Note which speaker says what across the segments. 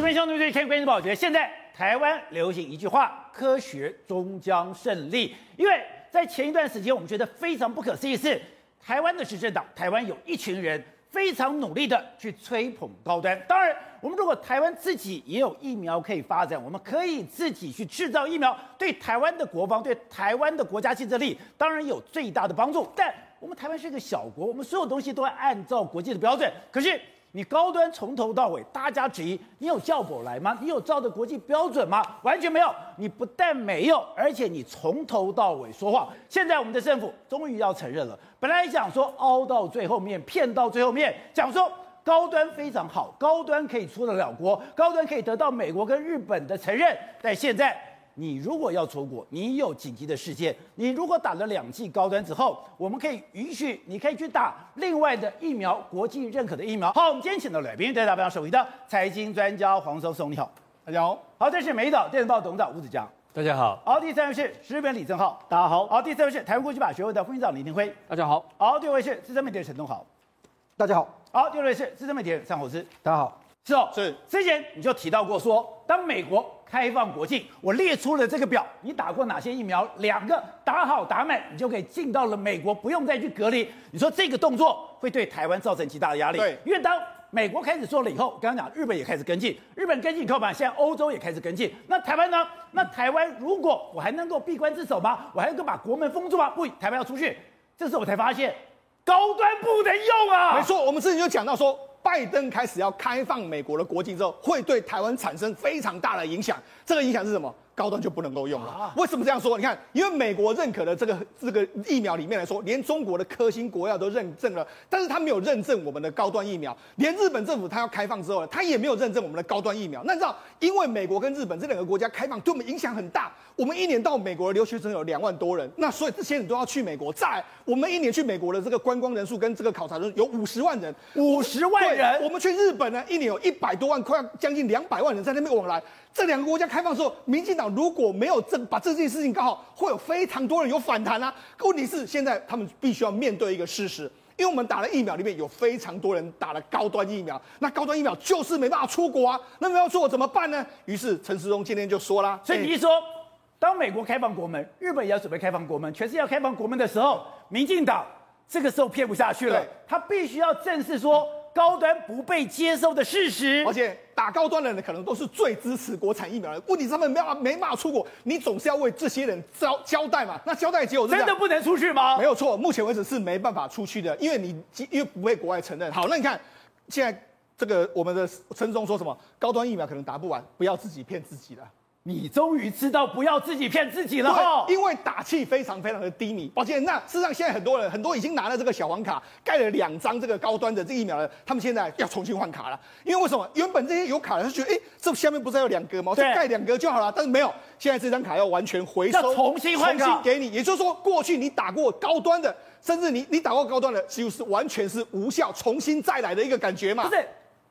Speaker 1: 这边兄弟们，看关键报，我觉得现在台湾流行一句话：科学终将胜利。因为在前一段时间，我们觉得非常不可思议是，台湾的执政党，台湾有一群人非常努力的去吹捧高端。当然，我们如果台湾自己也有疫苗可以发展，我们可以自己去制造疫苗，对台湾的国防、对台湾的国家竞争力，当然有最大的帮助。但我们台湾是一个小国，我们所有东西都要按照国际的标准。可是。你高端从头到尾，大家质疑你有校补来吗？你有照着国际标准吗？完全没有。你不但没有，而且你从头到尾说谎。现在我们的政府终于要承认了。本来讲说凹到最后面，骗到最后面，讲说高端非常好，高端可以出得了国，高端可以得到美国跟日本的承认，但现在。你如果要出国，你有紧急的事件，你如果打了两剂高端之后，我们可以允许你可以去打另外的疫苗，国际认可的疫苗。好，我们今天请到来宾，对大家非常熟悉的财经专家黄松松，你好，
Speaker 2: 大家好。
Speaker 1: 好，这是美岛电子报董事长吴子江，
Speaker 2: 大家好。
Speaker 1: 好，第三位是日本李正浩，大家好。好，第四位是台湾国际法学会的副院长李廷辉，
Speaker 2: 大家好。
Speaker 1: 好，第五位是资深媒体人陈东豪，
Speaker 3: 大家好。
Speaker 1: 好，第六位是资深媒体人尚侯资，
Speaker 3: 大家好。
Speaker 1: 是哦，
Speaker 2: 是。
Speaker 1: 之前你就提到过说，当美国。开放国境，我列出了这个表，你打过哪些疫苗？两个打好打满，你就可以进到了美国，不用再去隔离。你说这个动作会对台湾造成极大的压力？
Speaker 2: 对，
Speaker 1: 因为当美国开始做了以后，刚刚讲日本也开始跟进，日本跟进以后嘛，现在欧洲也开始跟进。那台湾呢？那台湾如果我还能够闭关自守吗？我还能够把国门封住吗？不，台湾要出去。这时候我才发现，高端不能用啊！
Speaker 2: 没错，我们之前就讲到说。拜登开始要开放美国的国境之后，会对台湾产生非常大的影响。这个影响是什么？高端就不能够用了。为什么这样说？你看，因为美国认可的这个这个疫苗里面来说，连中国的科兴国药都认证了，但是他没有认证我们的高端疫苗。连日本政府他要开放之后呢，他也没有认证我们的高端疫苗。那你知道，因为美国跟日本这两个国家开放，对我们影响很大。我们一年到美国的留学生有两万多人，那所以这些人都要去美国。在，我们一年去美国的这个观光人数跟这个考察人数有五十万人，
Speaker 1: 五十万人。
Speaker 2: 我们去日本呢，一年有一百多万，快要将近两百万人在那边往来。这两个国家开放之后，民进党如果没有这把这件事情搞好，会有非常多人有反弹啊。问题是现在他们必须要面对一个事实，因为我们打了疫苗里面有非常多人打了高端疫苗，那高端疫苗就是没办法出国啊。那么要出国怎么办呢？于是陈时中今天就说啦，
Speaker 1: 所以你说，当美国开放国门，日本也要准备开放国门，全世界要开放国门的时候，民进党这个时候骗不下去了，他必须要正视说。高端不被接受的事实，
Speaker 2: 而且打高端的人可能都是最支持国产疫苗的。问题是他们没办法没办法出国，你总是要为这些人交交代嘛？那交代结果是真
Speaker 1: 的不能出去吗？
Speaker 2: 没有错，目前为止是没办法出去的，因为你因为不被国外承认。好，那你看现在这个我们的陈总说什么？高端疫苗可能打不完，不要自己骗自己了。
Speaker 1: 你终于知道不要自己骗自己了哈，
Speaker 2: 因为打气非常非常的低迷。抱歉，那事实上现在很多人很多已经拿了这个小黄卡，盖了两张这个高端的这个疫苗了，他们现在要重新换卡了。因为为什么？原本这些有卡的他觉得，哎，这下面不是还有两格吗？再盖两格就好了。但是没有，现在这张卡要完全回收，
Speaker 1: 重新换卡，
Speaker 2: 重新给你。也就是说，过去你打过高端的，甚至你你打过高端的，几乎是完全是无效，重新再来的一个感觉嘛？
Speaker 1: 不是。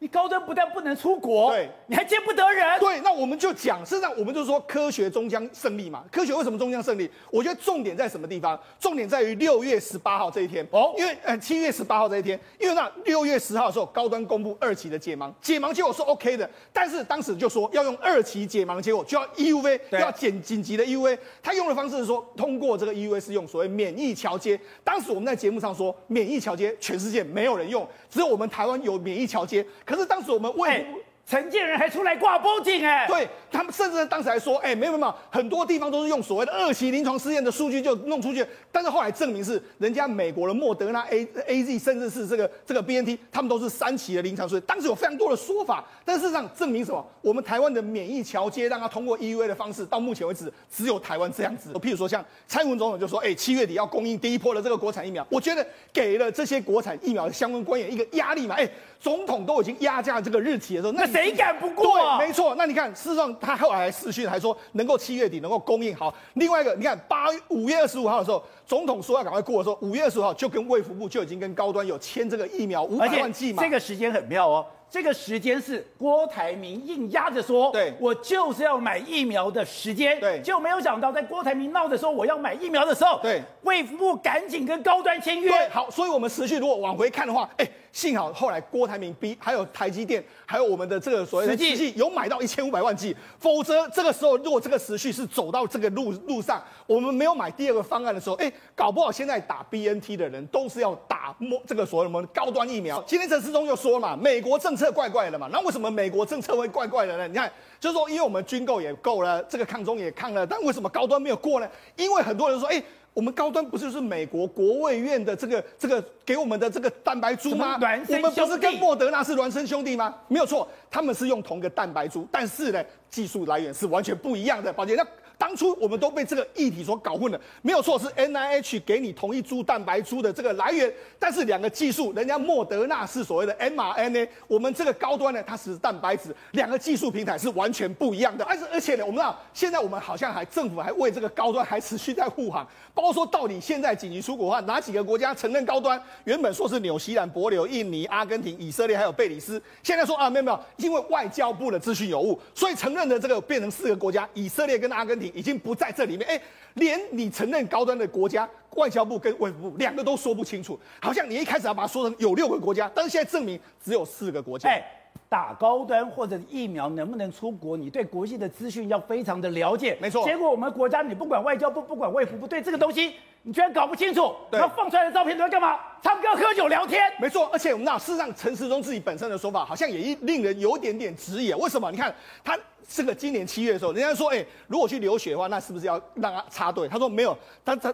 Speaker 1: 你高端不但不能出国，
Speaker 2: 对，
Speaker 1: 你还见不得人。
Speaker 2: 对，那我们就讲，事实上我们就说科学终将胜利嘛。科学为什么终将胜利？我觉得重点在什么地方？重点在于六月十八号这一天哦，因为呃七月十八号这一天，因为那六月十号的时候，高端公布二期的解盲，解盲结果是 OK 的，但是当时就说要用二期解盲结果就要 EUV，要紧紧急的 EUV。他用的方式是说，通过这个 EUV 是用所谓免疫桥接。当时我们在节目上说，免疫桥接全世界没有人用，只有我们台湾有免疫桥接。可是当时我们为
Speaker 1: 哎，陈建仁还出来挂报警哎，
Speaker 2: 对他们甚至当时还说，哎，没有没有，很多地方都是用所谓的二期临床试验的数据就弄出去，但是后来证明是人家美国的莫德纳 A A Z，甚至是这个这个 B N T，他们都是三期的临床试验，当时有非常多的说法，但事实上证明什么？我们台湾的免疫桥接让它通过 E U A 的方式，到目前为止只有台湾这样子。譬如说像蔡英文总统就说，哎，七月底要供应第一波的这个国产疫苗，我觉得给了这些国产疫苗的相关官员一个压力嘛，哎。总统都已经压价这个日期的时候，
Speaker 1: 那谁敢不过啊？
Speaker 2: 对，没错。那你看，事实上他后来还视讯还说能够七月底能够供应好。另外一个，你看八五月二十五号的时候，总统说要赶快过的时候，五月二十号就跟卫福部就已经跟高端有签这个疫苗五百万剂嘛。
Speaker 1: 这个时间很妙哦。这个时间是郭台铭硬压着说，
Speaker 2: 对
Speaker 1: 我就是要买疫苗的时间，
Speaker 2: 对
Speaker 1: 就没有想到在郭台铭闹的时候，我要买疫苗的时候，
Speaker 2: 对，
Speaker 1: 卫福部赶紧跟高端签约，
Speaker 2: 对，好，所以我们持续如果往回看的话，哎，幸好后来郭台铭逼，还有台积电，还有我们的这个所谓的实际有买到一千五百万剂，否则这个时候如果这个时序是走到这个路路上，我们没有买第二个方案的时候，哎，搞不好现在打 BNT 的人都是要打这个所谓的高端疫苗。今天陈世忠又说嘛，美国政策怪怪的嘛，那为什么美国政策会怪怪的呢？你看，就是说，因为我们军购也够了，这个抗中也抗了，但为什么高端没有过呢？因为很多人说，哎，我们高端不是就是美国国卫院的这个这个给我们的这个蛋白株吗？我们不是跟莫德纳是孪生兄弟吗？没有错，他们是用同个蛋白株，但是呢，技术来源是完全不一样的。宝杰，那。当初我们都被这个议题所搞混了，没有错，是 NIH 给你同一株蛋白株的这个来源，但是两个技术，人家莫德纳是所谓的 mRNA，我们这个高端呢，它是蛋白质，两个技术平台是完全不一样的。而且而且呢，我们知道现在我们好像还政府还为这个高端还持续在护航，包括说到底现在紧急出国的话，哪几个国家承认高端？原本说是纽西兰、帛琉、印尼、阿根廷、以色列还有贝里斯，现在说啊没有没有，因为外交部的资讯有误，所以承认的这个变成四个国家，以色列跟阿根廷。已经不在这里面，哎，连你承认高端的国家，外交部跟卫福部两个都说不清楚，好像你一开始要把它说成有六个国家，但是现在证明只有四个国家。
Speaker 1: 哎，打高端或者疫苗能不能出国，你对国际的资讯要非常的了解。
Speaker 2: 没错。
Speaker 1: 结果我们国家，你不管外交部，不管卫福部，对这个东西你居然搞不清楚，然后放出来的照片都在干嘛？唱歌、喝酒、聊天。
Speaker 2: 没错，而且我们知道，事实上陈时中自己本身的说法，好像也令人有点点质疑。为什么？你看他。这个今年七月的时候，人家说，哎，如果去留学的话，那是不是要让他插队？他说没有，他他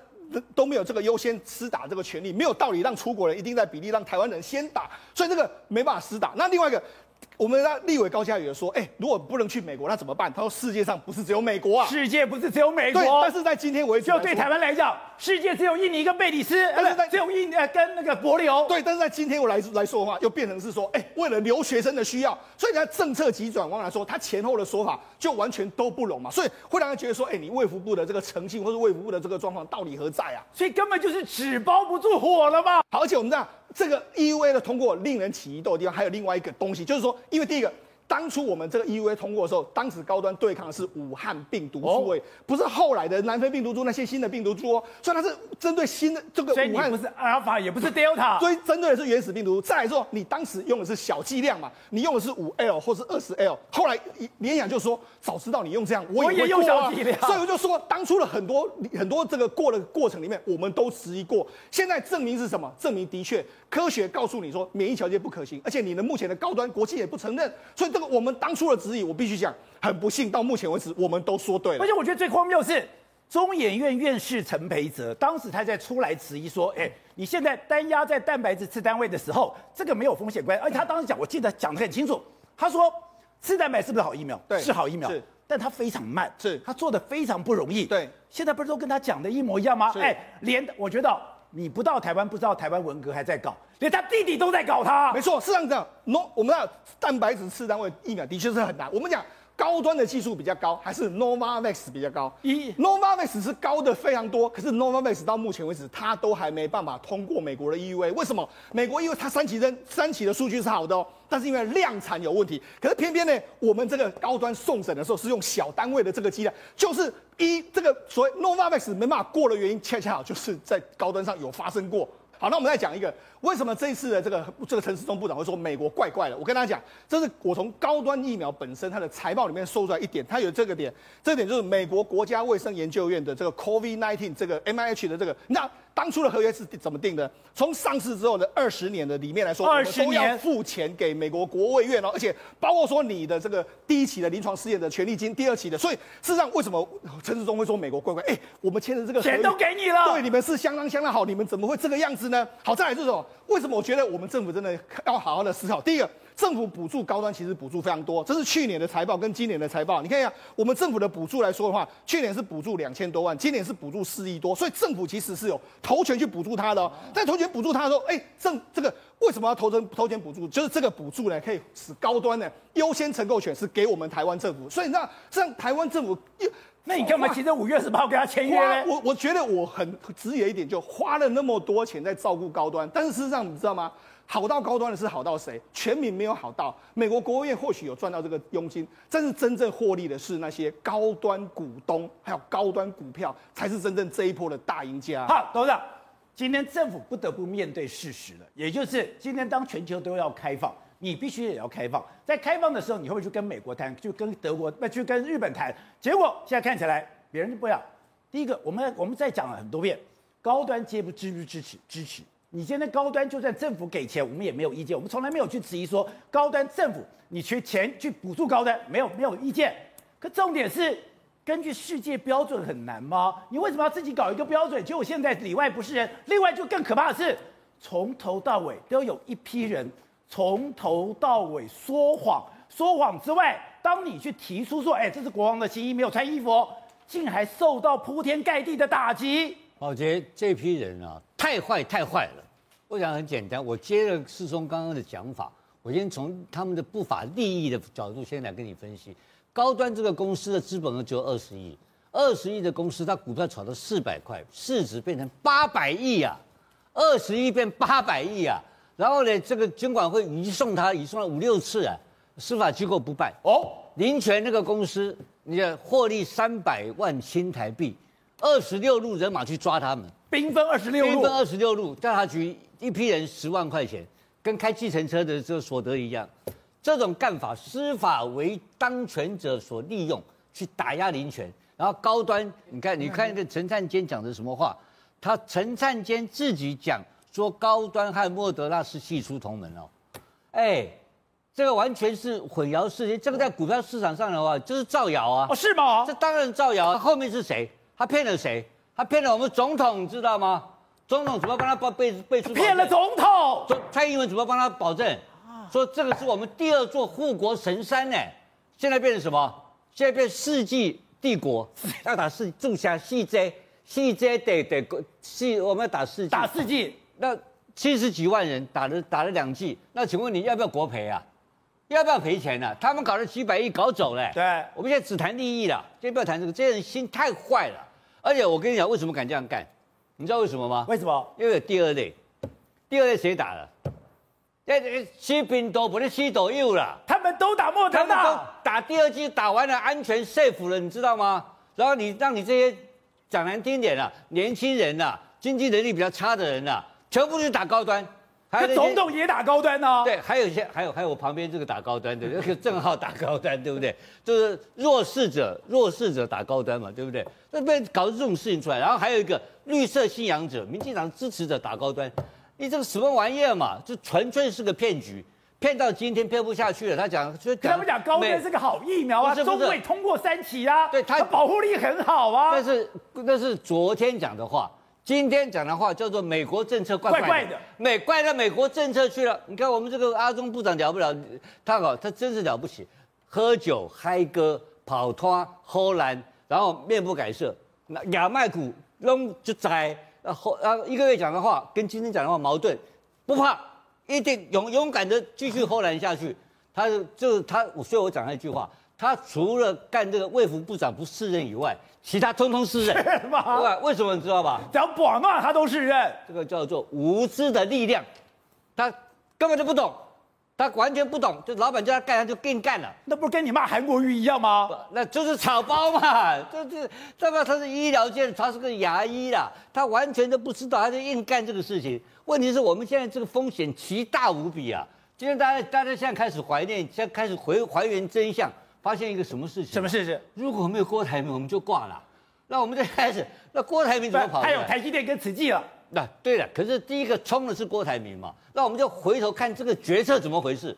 Speaker 2: 都没有这个优先施打这个权利，没有道理让出国人一定在比例让台湾人先打，所以这个没办法施打。那另外一个。我们的立委高嘉瑜说：“哎，如果不能去美国，那怎么办？”他说：“世界上不是只有美国啊，
Speaker 1: 世界不是只有美国。
Speaker 2: 对，但是在今天为止，
Speaker 1: 就对台湾来讲，世界只有印尼跟贝里斯，但是在只有印呃跟那个帛琉。
Speaker 2: 对，但是在今天我来来说的话，又变成是说，哎，为了留学生的需要，所以在政策急转弯来说，他前后的说法就完全都不拢嘛，所以会让人觉得说，哎，你卫福部的这个诚信或者卫福部的这个状况到底何在啊？
Speaker 1: 所以根本就是纸包不住火了嘛。
Speaker 2: 好，而且我们知道这个 EUA 的通过令人起疑窦的地方，还有另外一个东西，就是说，因为第一个。当初我们这个 EUA 通过的时候，当时高端对抗的是武汉病毒株，哎，不是后来的南非病毒株那些新的病毒株哦，所以它是针对新的这个武汉，
Speaker 1: 所以你不是阿尔法，也不是 Delta，
Speaker 2: 所以针对的是原始病毒。再来说，你当时用的是小剂量嘛，你用的是五 L 或是二十 L，后来联想就说，早知道你用这样，我也啊，我也用小剂量。所以我就说，当初的很多很多这个过的过程里面，我们都质疑过。现在证明是什么？证明的确科学告诉你说免疫调节不可行，而且你的目前的高端国际也不承认，所以这个我们当初的。质疑，我必须讲，很不幸，到目前为止，我们都说对了。
Speaker 1: 而且我觉得最荒谬是，中研院院士陈培哲，当时他在出来质疑说：“哎，你现在单压在蛋白质次单位的时候，这个没有风险关系。”而且他当时讲，我记得讲得很清楚，他说次蛋白是不是好疫苗？
Speaker 2: 对，
Speaker 1: 是好疫苗，
Speaker 2: 是，
Speaker 1: 但他非常慢，
Speaker 2: 是，
Speaker 1: 他做的非常不容易。
Speaker 2: 对，
Speaker 1: 现在不是都跟他讲的一模一样吗？哎，连我觉得你不到台湾不知道台湾文革还在搞，连他弟弟都在搞他。
Speaker 2: 没错，是这样子。喏，我们知道蛋白质次单位疫苗的确是很难。我们讲。高端的技术比较高，还是 Novavax 比较高？一 Novavax 是高的非常多，可是 Novavax 到目前为止，它都还没办法通过美国的 EUA。为什么？美国因为它三期的三期的数据是好的哦，但是因为量产有问题。可是偏偏呢，我们这个高端送审的时候是用小单位的这个剂量，就是一这个所谓 Novavax 没办法过的原因，恰恰好就是在高端上有发生过。好，那我们再讲一个，为什么这一次的这个这个陈世忠部长会说美国怪怪的？我跟大家讲，这是我从高端疫苗本身它的财报里面搜出来一点，它有这个点，这点就是美国国家卫生研究院的这个 COVID-19 这个 MIH 的这个那。当初的合约是怎么定的？从上市之后的二十年的里面来说，
Speaker 1: 二十年
Speaker 2: 付钱给美国国卫院哦，而且包括说你的这个第一期的临床试验的权利金，第二期的。所以事实上，为什么陈世忠会说美国乖乖？哎，我们签的这个
Speaker 1: 钱都给你了，
Speaker 2: 对你们是相当相当好，你们怎么会这个样子呢？好，再来这种，为什么我觉得我们政府真的要好好的思考？第一个。政府补助高端其实补助非常多，这是去年的财报跟今年的财报，你看一下，我们政府的补助来说的话，去年是补助两千多万，今年是补助四亿多，所以政府其实是有投权去补助他的哦。在投权补助他的时候，哎，政这个为什么要投成投钱补助？就是这个补助呢，可以使高端呢优先承购权是给我们台湾政府，所以那这样台湾政府又，
Speaker 1: 那你干嘛急着五月十八号跟他签约呢？
Speaker 2: 我我觉得我很质疑一点，就花了那么多钱在照顾高端，但是事实上你知道吗？好到高端的是好到谁？全民没有好到。美国国务院或许有赚到这个佣金，但是真正获利的是那些高端股东，还有高端股票，才是真正这一波的大赢家。
Speaker 1: 好，董事长，今天政府不得不面对事实了，也就是今天当全球都要开放，你必须也要开放。在开放的时候，你会不会去跟美国谈，就跟德国，那去跟日本谈？结果现在看起来，别人就不要。第一个，我们我们再讲了很多遍，高端接不支不支持支持。你现在高端就算政府给钱，我们也没有意见。我们从来没有去质疑说高端政府你缺钱去补助高端，没有没有意见。可重点是，根据世界标准很难吗？你为什么要自己搞一个标准？结果现在里外不是人。另外就更可怕的是，从头到尾都有一批人从头到尾说谎。说谎之外，当你去提出说，哎，这是国王的新衣，没有穿衣服，竟还受到铺天盖地的打击。
Speaker 3: 宝杰，这批人啊，太坏太坏了。我想很简单，我接着世聪刚刚的讲法，我先从他们的不法利益的角度先来跟你分析。高端这个公司的资本额只有二十亿，二十亿的公司，它股票炒到四百块，市值变成八百亿啊，二十亿变八百亿啊，然后呢，这个监管会移送他，移送了五六次啊，司法机构不办哦。林权那个公司，你看获利三百万新台币，二十六路人马去抓他们，
Speaker 1: 兵分二十六路，
Speaker 3: 兵分二十六路，调查局。一批人十万块钱，跟开计程车的这个所得一样，这种干法，司法为当权者所利用，去打压林权，然后高端，你看，你看那个陈灿坚讲的什么话？他陈灿坚自己讲说，高端和莫德纳是系出同门哦，哎，这个完全是混淆视听，这个在股票市场上的话，就是造谣啊，
Speaker 1: 哦，是吗？
Speaker 3: 这当然造谣，后面是谁？他骗了谁？他骗了我们总统，你知道吗？总统怎么帮他报背背书？
Speaker 1: 骗了总统。
Speaker 3: 蔡英文怎么帮他保证？说这个是我们第二座护国神山呢？现在变成什么？现在变世纪帝国，要打世住下世界，世界得得世，我们要打世纪。
Speaker 1: 打世纪，
Speaker 3: 那七十几万人打了打了两剂，那请问你要不要国赔啊？要不要赔钱呢、啊？他们搞了几百亿搞走了。
Speaker 1: 对，
Speaker 3: 我们现在只谈利益了，先不要谈这个。这些人心太坏了，而且我跟你讲，为什么敢这样干？你知道为什么吗？
Speaker 1: 为什么？
Speaker 3: 因为有第二类，第二类谁打了？那西宾都不是西斗右了，
Speaker 1: 他们都打莫德纳，
Speaker 3: 都打第二剂，打完了安全 safe 了，你知道吗？然后你让你这些讲难听点啊，年轻人呐，经济能力比较差的人呐，全部是打高端。
Speaker 1: 还有总统也打高端呢、啊？
Speaker 3: 对，还有一些，还有还有我旁边这个打高端的，那个正好打高端，对不对？就是弱势者，弱势者打高端嘛，对不对？那被搞这种事情出来，然后还有一个绿色信仰者、民进党支持者打高端，你这个什么玩意儿嘛？这纯粹是个骗局，骗到今天骗不下去了。他讲，所以
Speaker 1: 他们讲高端是个好疫苗啊，中卫通过三期啊，对，它保护力很好啊。
Speaker 3: 但是那是昨天讲的话。今天讲的话叫做美国政策怪怪的，怪怪的美怪到美国政策去了。你看我们这个阿中部长了不了？他好，他真是了不起，喝酒嗨歌跑脱偷懒，然后面不改色，那亚麦股扔就在，然后啊一个月讲的话跟今天讲的话矛盾，不怕，一定勇勇敢的继续 偷懒下去。他就是他，所以我讲那句话。他除了干这个卫福部长不适任以外，其他通通适任。是吗？为什么你知道吧？
Speaker 1: 只要不骂他都适任。
Speaker 3: 这个叫做无知的力量，他根本就不懂，他完全不懂。就老板叫他干，他就硬干了。
Speaker 1: 那不是跟你骂韩国瑜一样吗？
Speaker 3: 那就是草包嘛。这这，他妈他是医疗界，他是个牙医啦，他完全都不知道，他就硬干这个事情。问题是我们现在这个风险奇大无比啊！今天大家大家现在开始怀念，现在开始回还原真相。发现一个什么事情？
Speaker 1: 什么事情？
Speaker 3: 如果没有郭台铭，我们就挂了。那我们再开始，那郭台铭怎么跑？
Speaker 1: 还有台积电跟慈济了。
Speaker 3: 那对了，可是第一个冲的是郭台铭嘛。那我们就回头看这个决策怎么回事？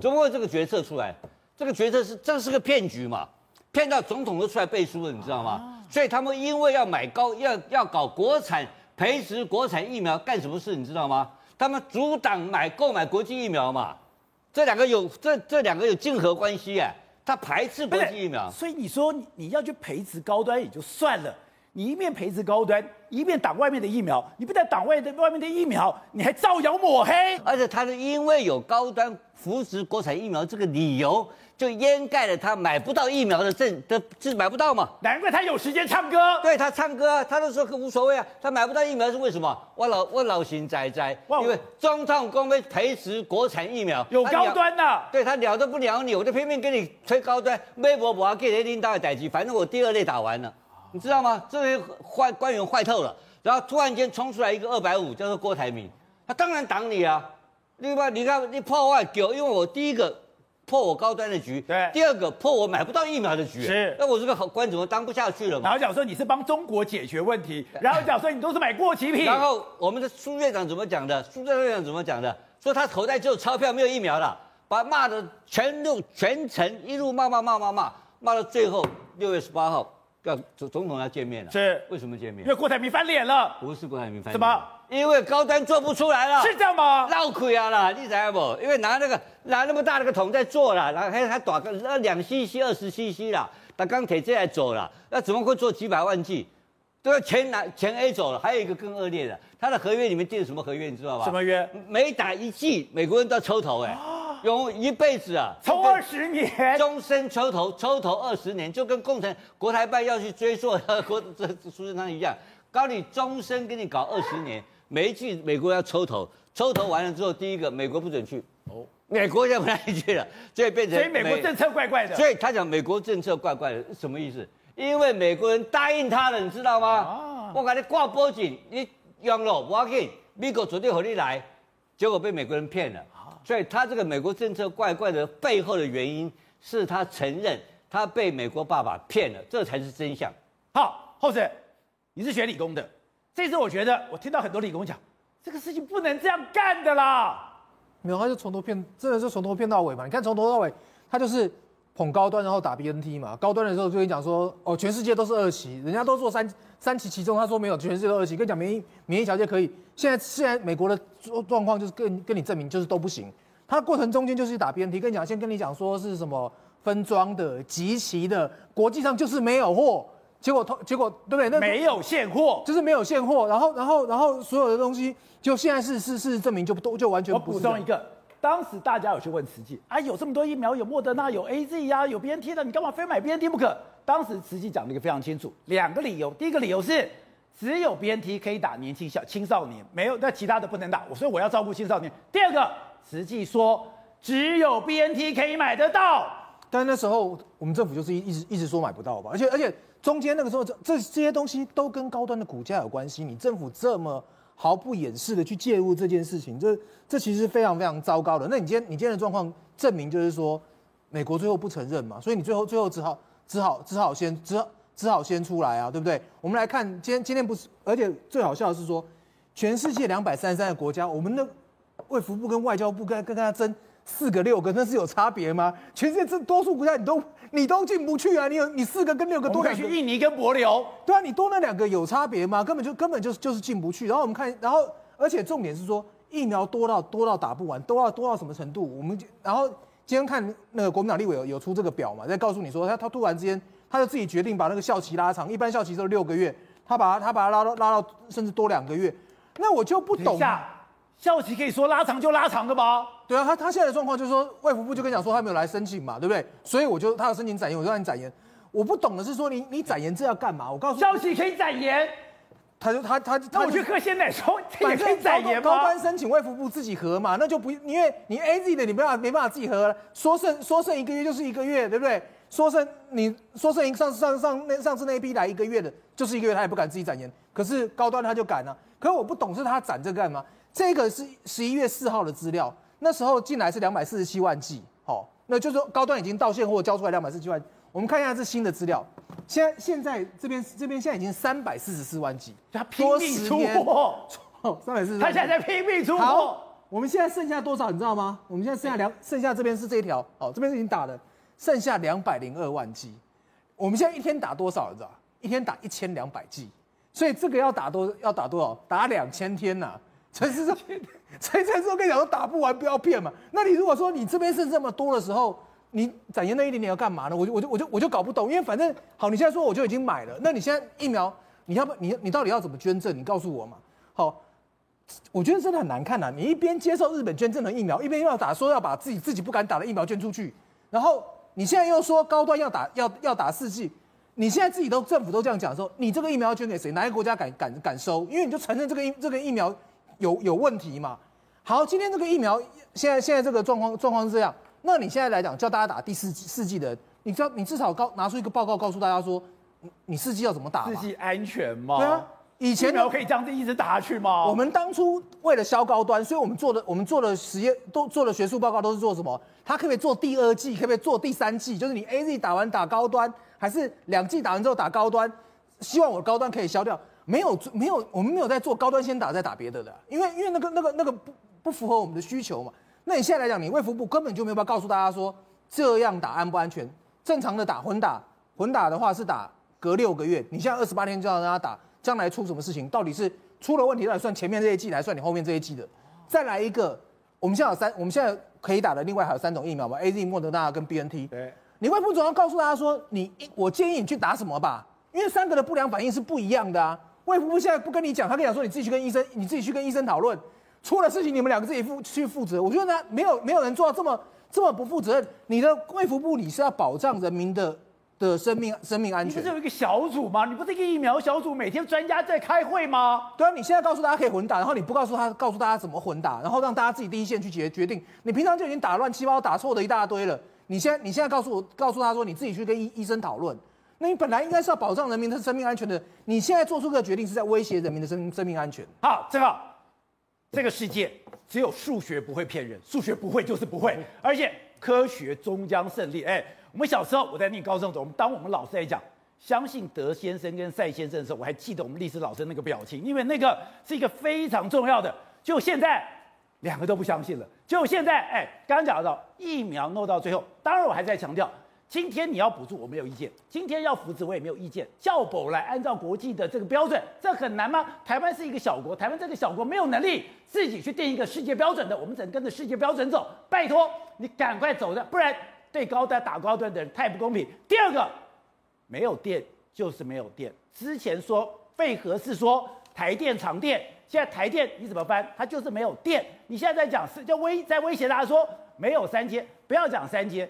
Speaker 3: 怎么会这个决策出来？这个决策是这是个骗局嘛？骗到总统都出来背书了，你知道吗？啊、所以他们因为要买高，要要搞国产培植国产疫苗，干什么事？你知道吗？他们阻挡买购买国际疫苗嘛？这两个有这这两个有竞合关系哎。他排斥国际疫苗，
Speaker 1: 所以你说你要去培植高端也就算了，你一面培植高端，一面挡外面的疫苗，你不但挡外的外面的疫苗，你还造谣抹黑，
Speaker 3: 而且他是因为有高端扶持国产疫苗这个理由。就掩盖了他买不到疫苗的证的，就是买不到嘛。
Speaker 1: 难怪他有时间唱歌。
Speaker 3: 对他唱歌，他都说无所谓啊。他买不到疫苗是为什么？我老我老心仔仔，因为中创公会培植国产疫苗
Speaker 1: 有高端的、啊。
Speaker 3: 对他鸟都不鸟你，我就偏偏跟你推高端。微博我要给你领导的代级，反正我第二类打完了，你知道吗？这些坏官员坏透了。然后突然间冲出来一个二百五，叫做郭台铭，他当然挡你啊。另外你看你破坏给，因为我第一个。破我高端的局，
Speaker 1: 对，
Speaker 3: 第二个破我买不到疫苗的局，
Speaker 1: 是，
Speaker 3: 那我这个好官怎么当不下去了嘛？
Speaker 1: 然后讲说你是帮中国解决问题，然后讲说你都是买过期品，
Speaker 3: 然后我们的苏院长怎么讲的？苏院长怎么讲的？说他口袋只有钞票，没有疫苗了，把骂的全路全程一路骂骂骂骂骂，骂到最后六月十八号要总总统要见面了，
Speaker 1: 是，
Speaker 3: 为什么见面？
Speaker 1: 因为郭台铭翻脸了，
Speaker 3: 不是郭台铭翻脸，
Speaker 1: 什么？
Speaker 3: 因为高端做不出来了，
Speaker 1: 是这样吗？
Speaker 3: 闹亏啊啦，你知道不？因为拿那个拿那么大的个桶在做了，然后还还打个那两 cc 二十 cc 啦，把钢铁这来走了，那怎么会做几百万剂？都要钱拿钱 A 走了，还有一个更恶劣的，他的合约里面订什么合约？你知道吧？
Speaker 1: 什么约？
Speaker 3: 每打一剂，美国人都要抽头哎、欸，用一辈子啊，
Speaker 1: 抽二十年，
Speaker 3: 终身抽头，抽头二十年，就跟共产国台办要去追溯国这苏贞昌一样，搞你终身给你搞二十年。每一季美国要抽头，抽头完了之后，第一个美国不准去哦，美国就不让你去了，所以变成
Speaker 1: 所以美国政策怪怪的。
Speaker 3: 所以他讲美国政策怪怪的，什么意思？因为美国人答应他了，你知道吗？啊、我给你挂脖颈，你用了我要给美国绝对和你来，结果被美国人骗了。所以他这个美国政策怪怪的背后的原因是他承认他被美国爸爸骗了，这才是真相。
Speaker 1: 好，后生，你是学理工的。这次我觉得，我听到很多理工讲，这个事情不能这样干的啦。
Speaker 4: 没有，他就从头骗，真的是从头骗到尾嘛。你看从头到尾，他就是捧高端，然后打 BNT 嘛。高端的时候就跟你讲说，哦，全世界都是二期，人家都做三三期其中，他说没有，全世界都二期。跟你讲免疫免疫条件可以。现在现在美国的状状况就是跟跟你证明就是都不行。他过程中间就是打 BNT，跟你讲先跟你讲说是什么分装的、集齐的，国际上就是没有货。结果，结果对不对？那
Speaker 1: 没有现货，
Speaker 4: 就是没有现货。然后，然后，然后所有的东西，就现在是是是证明就都就完全不是。
Speaker 1: 我补充一个，当时大家有去问慈济，啊，有这么多疫苗，有莫德纳，有 AZ 呀，有 BNT 的，你干嘛非买 BNT 不可？当时慈济讲了一个非常清楚，两个理由。第一个理由是，只有 BNT 可以打年轻小青少年，没有那其他的不能打，我说我要照顾青少年。第二个，慈济说只有 BNT 可以买得到，
Speaker 4: 但那时候我们政府就是一一直一直说买不到吧，而且而且。中间那个时候，这这这些东西都跟高端的股价有关系。你政府这么毫不掩饰的去介入这件事情，这这其实非常非常糟糕的。那你今天你今天的状况证明就是说，美国最后不承认嘛，所以你最后最后只好只好只好先只好只好先出来啊，对不对？我们来看今天今天不是，而且最好笑的是说，全世界两百三十三个国家，我们的卫福部跟外交部跟跟跟他争。四个六个那是有差别吗？全世界这多数国家你都你都进不去啊！你有你四个跟六个多两个，
Speaker 1: 去印尼跟帛琉，
Speaker 4: 对啊，你多那两个有差别吗？根本就根本就是就是进不去。然后我们看，然后而且重点是说疫苗多到多到打不完，多到多到什么程度？我们然后今天看那个国民党立委有有出这个表嘛，在告诉你说他他突然之间他就自己决定把那个校期拉长，一般校期都是六个月，他把他他把他拉到拉到甚至多两个月，那我就不懂。
Speaker 1: 效期可以说拉长就拉长的吗？
Speaker 4: 对啊，他他现在的状况就是说，卫福部就跟你讲说他没有来申请嘛，对不对？所以我就他要申请展延，我就让你展延。我不懂的是说你你展延这要干嘛？我告诉你，
Speaker 1: 效期可以展延。
Speaker 4: 他就他他
Speaker 1: 那我去喝鲜奶说，也可以展延吗？
Speaker 4: 高端申请卫服部自己核嘛，那就不因为你 A Z 的你没办法没办法自己核了，说剩说剩一个月就是一个月，对不对？说剩你说剩一上上上那上次那一批来一个月的，就是一个月，他也不敢自己展延。可是高端他就敢了，可是我不懂是他展这干嘛？这个是十一月四号的资料，那时候进来是两百四十七万剂，好，那就是说高端已经到现货交出来两百四十七万。我们看一下这新的资料，现在现在这边这边现在已经三百四十四万剂，
Speaker 1: 他拼命出货，
Speaker 4: 三百四十，
Speaker 1: 他现在在拼命出货。
Speaker 4: 好，我们现在剩下多少？你知道吗？我们现在剩下两，剩下这边是这一条，哦，这边是已经打了，剩下两百零二万剂。我们现在一天打多少？你知道？一天打一千两百剂，所以这个要打多要打多少？打两千天呐、啊。陈时中，陈陈时中跟你讲说打不完，不要骗嘛。那你如果说你这边剩这么多的时候，你展延那一点点要干嘛呢？我就我就我就我就搞不懂，因为反正好，你现在说我就已经买了，那你现在疫苗你要不你你到底要怎么捐赠？你告诉我嘛。好，我觉得真的很难看呐、你一边接受日本捐赠的疫苗，一边又要打说要把自己自己不敢打的疫苗捐出去，然后你现在又说高端要打要要打四剂，你现在自己都政府都这样讲说，你这个疫苗要捐给谁？哪个国家敢敢敢收？因为你就承认这个疫这个疫苗有有问题嘛。好，今天这个疫苗现在现在这个状况状况是这样，那你现在来讲叫大家打第四四季的，你知道你至少告拿出一个报告告诉大家说，你四季要怎么打？
Speaker 1: 四季安全吗？
Speaker 4: 对啊。以前
Speaker 1: 疫苗可以这样子一直打下去吗？
Speaker 4: 我们当初为了消高端，所以我们做的我们做的实验都做的学术报告都是做什么？它可不可以做第二季？可不可以做第三季？就是你 AZ 打完打高端，还是两季打完之后打高端？希望我的高端可以消掉。没有没有，我们没有在做高端先打再打别的的，因为因为那个那个那个不不符合我们的需求嘛。那你现在来讲，你卫福部根本就没有办法告诉大家说这样打安不安全？正常的打混打混打的话是打隔六个月，你现在二十八天就要让他打。将来出什么事情，到底是出了问题，到底算前面这一季，还是算你后面这一季的？再来一个，我们现在有三，我们现在可以打的，另外还有三种疫苗嘛？A Z、莫德纳跟 B N T。对，你卫福总要告诉大家说，你我建议你去打什么吧，因为三个的不良反应是不一样的啊。卫福部现在不跟你讲，他跟你讲说，你自己去跟医生，你自己去跟医生讨论，出了事情你们两个自己负去负责。我觉得呢，没有没有人做到这么这么不负责任。你的卫福部你是要保障人民的。的生命生命安全，
Speaker 1: 你不是有一个小组吗？你不是一个疫苗小组，每天专家在开会吗？
Speaker 4: 对啊，你现在告诉大家可以混打，然后你不告诉他，告诉大家怎么混打，然后让大家自己第一线去决决定。你平常就已经打乱七八糟、打错的一大堆了。你现在你现在告诉我，告诉他说你自己去跟医医生讨论。那你本来应该是要保障人民的生命安全的，你现在做出个决定是在威胁人民的生生命安全。
Speaker 1: 好，正好，这个世界只有数学不会骗人，数学不会就是不会，而且科学终将胜利。哎。我们小时候，我在念高中的时候，我们当我们老师来讲，相信德先生跟赛先生的时候，我还记得我们历史老师那个表情，因为那个是一个非常重要的。就现在，两个都不相信了。就现在，哎，刚刚讲到疫苗弄到最后，当然我还在强调，今天你要补助我没有意见，今天要扶持我也没有意见。叫补来按照国际的这个标准，这很难吗？台湾是一个小国，台湾这个小国没有能力自己去定一个世界标准的，我们只能跟着世界标准走。拜托你赶快走的，不然。对高端打高端的人太不公平。第二个，没有电就是没有电。之前说废核是说台电长电，现在台电你怎么办？它就是没有电。你现在在讲是叫威在威胁大家说没有三接，不要讲三接。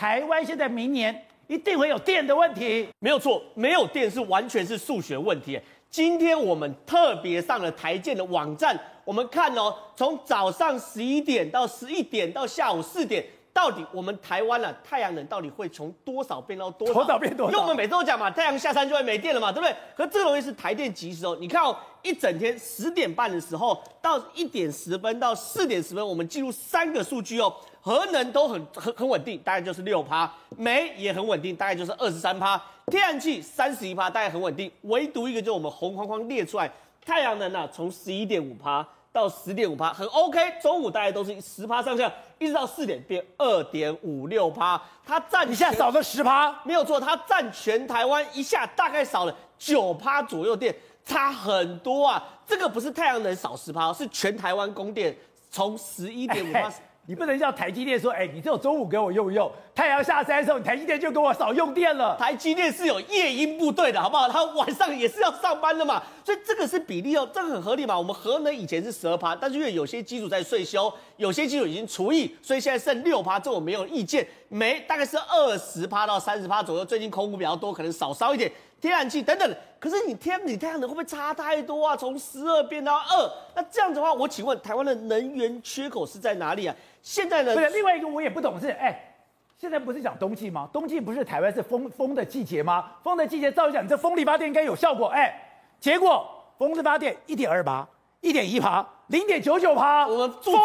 Speaker 1: 台湾现在明年一定会有电的问题。
Speaker 5: 没有错，没有电是完全是数学问题。今天我们特别上了台建的网站，我们看哦，从早上十一点到十一点到下午四点。到底我们台湾啊，太阳能到底会从多少变到多少？
Speaker 1: 多少变多少？
Speaker 5: 因为我们每次都讲嘛，太阳下山就会没电了嘛，对不对？可这个东西是台电即时哦。你看哦，一整天十点半的时候到一点十分到四点十分，我们记录三个数据哦，核能都很很很稳定，大概就是六趴；煤也很稳定，大概就是二十三趴；天然气三十一趴，大概很稳定。唯独一个就是我们红框框列出来，太阳能啊，从十一点五趴。到十点五趴很 OK，中午大概都是十趴上下，一直到四点变二点五六趴，它占
Speaker 1: 一下少了十趴，
Speaker 5: 没有错，它占全台湾一下大概少了九趴左右电，差很多啊！这个不是太阳能少十趴，是全台湾供电从十一点五趴。
Speaker 1: 你不能叫台积电说，哎、你只有中午给我用用，太阳下山的时候，台积电就给我少用电了。
Speaker 5: 台积电是有夜莺部队的，好不好？它晚上也是要上班的嘛，所以这个是比例哦，这个很合理嘛。我们核能以前是十二趴，但是因为有些机组在岁修，有些机组已经除役，所以现在剩六趴，这我没有意见。煤大概是二十趴到三十趴左右，最近空股比较多，可能少烧一点。天然气等等，可是你天你太阳能会不会差太多啊？从十二变到二，那这样子的话，我请问台湾的能源缺口是在哪里啊？现在呢？
Speaker 1: 对，另外一个我也不懂是，哎，现在不是讲冬季吗？冬季不是台湾是风风的季节吗？风的季节，照理讲，你这风力发电应该有效果，哎，结果风力发电一点二八，一点一趴。零点九九趴，
Speaker 5: 我们柱子，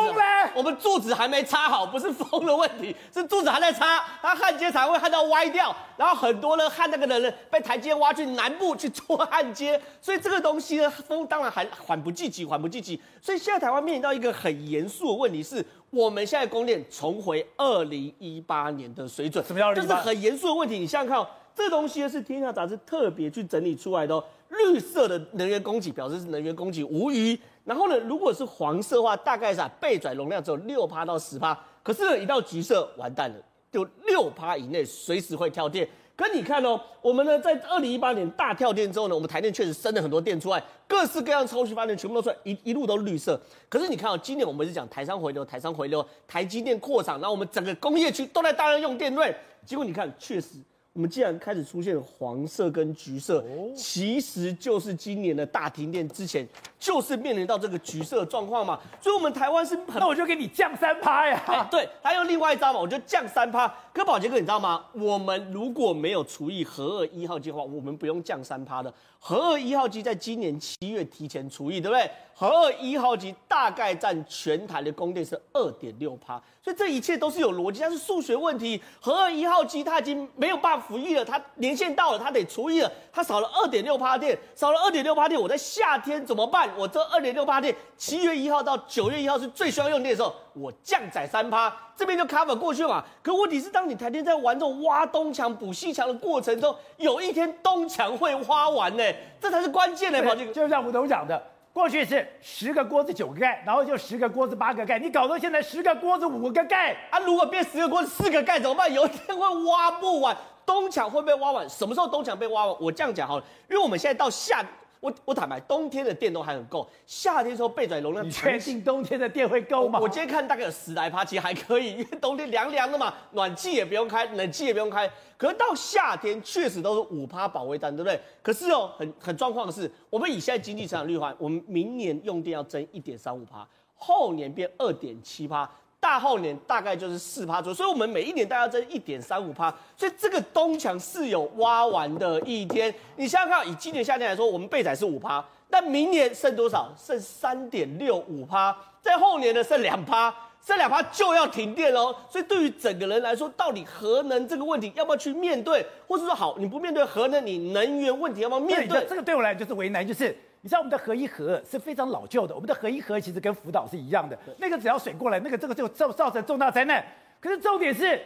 Speaker 5: 我们柱子还没插好，不是风的问题，是柱子还在插，它焊接才会焊到歪掉，然后很多呢焊那个的人被台阶挖去南部去做焊接，所以这个东西呢，风当然还缓不济急，缓不济急，所以现在台湾面临到一个很严肃的问题是，我们现在供电重回二零一八年的水准，
Speaker 1: 什么叫二零一八？
Speaker 5: 这是很严肃的问题，你想想看哦，这东西是天下杂志特别去整理出来的哦，绿色的能源供给表示是能源供给无虞。然后呢，如果是黄色的话，大概是啊，备载容量只有六趴到十趴。可是呢，一到橘色，完蛋了，就六趴以内随时会跳电。可你看哦，我们呢在二零一八年大跳电之后呢，我们台电确实生了很多电出来，各式各样超级发电全部都出来，一一路都绿色。可是你看哦，今年我们是讲台商回流，台商回流，台积电扩厂，然后我们整个工业区都在大量用电，对。结果你看，确实。我们既然开始出现黄色跟橘色，其实就是今年的大停电之前，就是面临到这个橘色的状况嘛。所以，我们台湾是很，
Speaker 1: 那我就给你降三趴呀。
Speaker 5: 欸、对，还有另外一招嘛，我就降三趴。可宝杰哥，你知道吗？我们如果没有除以核二一号机的话，我们不用降三趴的。核二一号机在今年七月提前除以，对不对？核二一号机大概占全台的供电是二点六趴，所以这一切都是有逻辑，但是数学问题。核二一号机它已经没有办法服役了，它年限到了，它得除以了，它少了二点六趴电，少了二点六趴电，我在夏天怎么办？我这二点六八电，七月一号到九月一号是最需要用电的时候，我降载三趴，这边就 cover 过去嘛。可问题是，当你台电在玩这种挖东墙补西墙的过程中，有一天东墙会挖完呢。这才是关键的，宝杰哥，
Speaker 1: 就像吴总讲的，过去是十个锅子九个盖，然后就十个锅子八个盖，你搞到现在十个锅子五个盖
Speaker 5: 啊！如果变十个锅子四个盖怎么办？有一天会挖不完，东墙会被挖完，什么时候东墙被挖完？我这样讲好了，因为我们现在到夏。我我坦白，冬天的电都还很够，夏天时候备载容量。
Speaker 1: 你确定冬天的电会够吗？
Speaker 5: 我，我今天看大概有十来趴，其实还可以，因为冬天凉凉的嘛，暖气也不用开，冷气也不用开。可是到夏天确实都是五趴保卫战，对不对？可是哦，很很状况的是，我们以现在经济成长率的话，我们明年用电要增一点三五趴，后年变二点七趴。大后年大概就是四趴左右，所以我们每一年大概要增一点三五趴，所以这个东墙是有挖完的一天。你想想看，以今年夏天来说，我们备载是五趴，但明年剩多少？剩三点六五趴，在后年呢剩两趴，剩两趴就要停电喽。所以对于整个人来说，到底核能这个问题要不要去面对，或是说好你不面对核能，你能源问题要不要面对？
Speaker 1: 这个对我来就是为难，就是。你知道我们的核一核二是非常老旧的，我们的核一核其实跟福岛是一样的，那个只要水过来，那个这个就造造成重大灾难。可是重点是，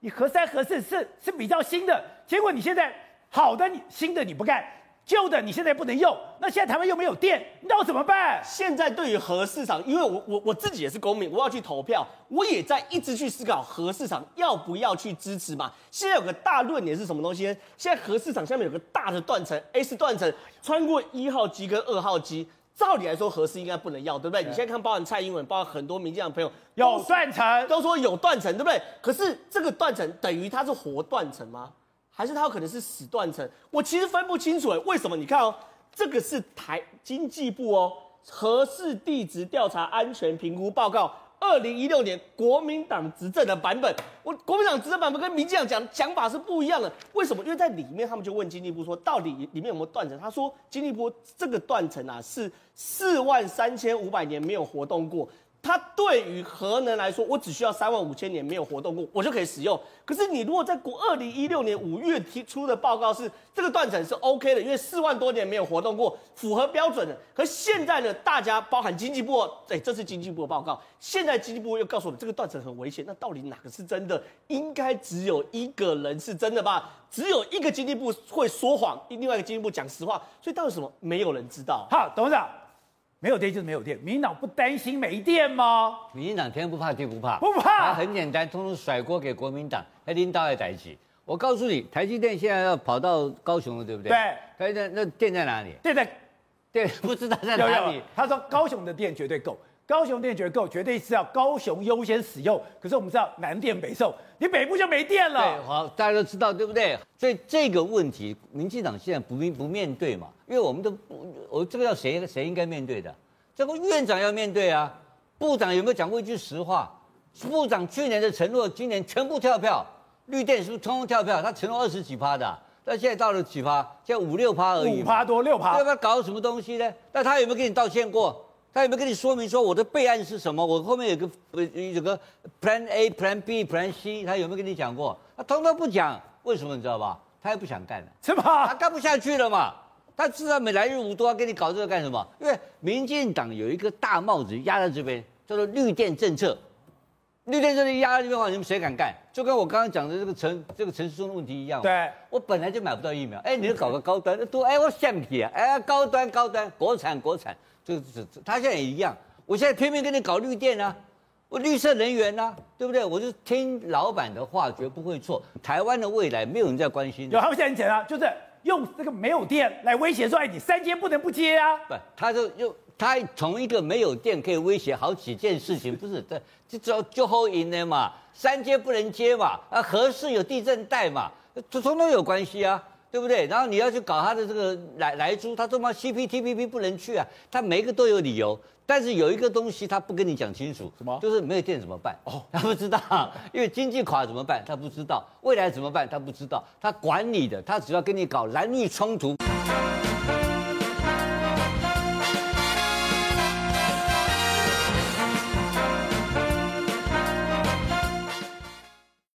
Speaker 1: 你核三核四是是比较新的，结果你现在好的你新的你不干。旧的你现在不能用，那现在台湾又没有电，那我怎么办？
Speaker 5: 现在对于核市场，因为我我我自己也是公民，我要去投票，我也在一直去思考核市场要不要去支持嘛。现在有个大论点是什么东西呢？现在核市场下面有个大的断层，S 断层穿过一号机跟二号机，照理来说核四应该不能要，对不对？对你现在看，包含蔡英文，包含很多民进党朋友
Speaker 1: 有断层，
Speaker 5: 都说有断层，对不对？可是这个断层等于它是活断层吗？还是它有可能是死断层，我其实分不清楚哎，为什么？你看哦，这个是台经济部哦核四地质调查安全评估报告，二零一六年国民党执政的版本，我国民党执政版本跟民进党讲讲法是不一样的，为什么？因为在里面他们就问经济部说，到底里面有没有断层？他说经济部这个断层啊是四万三千五百年没有活动过。它对于核能来说，我只需要三万五千年没有活动过，我就可以使用。可是你如果在国二零一六年五月提出的报告是这个断层是 OK 的，因为四万多年没有活动过，符合标准的。可是现在呢，大家包含经济部，哎，这是经济部的报告，现在经济部又告诉我们这个断层很危险，那到底哪个是真的？应该只有一个人是真的吧？只有一个经济部会说谎，另外一个经济部讲实话，所以到底什么？没有人知道。
Speaker 1: 好，董事长。没有电就是没有电，民进党不担心没电吗？
Speaker 3: 民进党天不怕地不怕，
Speaker 1: 不怕，
Speaker 3: 很简单，通通甩锅给国民党，来领导也在一起。我告诉你，台积电现在要跑到高雄了，对不对？
Speaker 1: 对。
Speaker 3: 台积电那电在哪里？
Speaker 1: 电在，
Speaker 3: 电 不知道在哪里。
Speaker 1: 他说高雄的电绝对够，高雄电绝对够，绝对是要高雄优先使用。可是我们知道南电北送，你北部就没电了。
Speaker 3: 对，好，大家都知道，对不对？所以这个问题，民进党现在不不面对嘛，因为我们都不，我这个要谁谁应该面对的？这个院长要面对啊，部长有没有讲过一句实话？部长去年的承诺，今年全部跳票，绿电是不是通通跳票？他承诺二十几趴的，但现在到了几趴？现在五六趴而已。
Speaker 1: 五趴多六趴，
Speaker 3: 要不要搞什么东西呢？但他有没有跟你道歉过？他有没有跟你说明说我的备案是什么？我后面有个呃有个 Plan A、Plan B、Plan C，他有没有跟你讲过？他通通不讲，为什么你知道吧？他也不想干了，
Speaker 1: 是吗？
Speaker 3: 他干不下去了嘛。他知道没来日无多，要跟你搞这个干什么？因为民进党有一个大帽子压在这边，叫做绿电政策。绿电这里压在这边的话，你们谁敢干？就跟我刚刚讲的这个城这个城市中的问题一样。
Speaker 1: 对，
Speaker 3: 我本来就买不到疫苗，哎，你要搞个高端，都哎我想不起啊，哎高端高端，国产国产，这这这，他现在也一样。我现在偏偏跟你搞绿电啊，我绿色能源呢、啊，对不对？我就听老板的话，绝不会错。台湾的未来没有人在关心。
Speaker 1: 有，他们现在讲啊，就是用这个没有电来威胁说，哎，你三接不能不接啊。
Speaker 3: 不，他就用他从一个没有电可以威胁好几件事情，不是？这就就就后赢了嘛，三接不能接嘛，啊，合适有地震带嘛，这通通有关系啊。对不对？然后你要去搞他的这个来来租，他说嘛 CPTPP 不能去啊，他每一个都有理由。但是有一个东西他不跟你讲清楚，
Speaker 2: 什么？
Speaker 3: 就是没有电怎么办？哦，他不知道，因为经济垮怎么办？他不知道，未来怎么办？他不知道，他管你的，他只要跟你搞蓝绿冲突。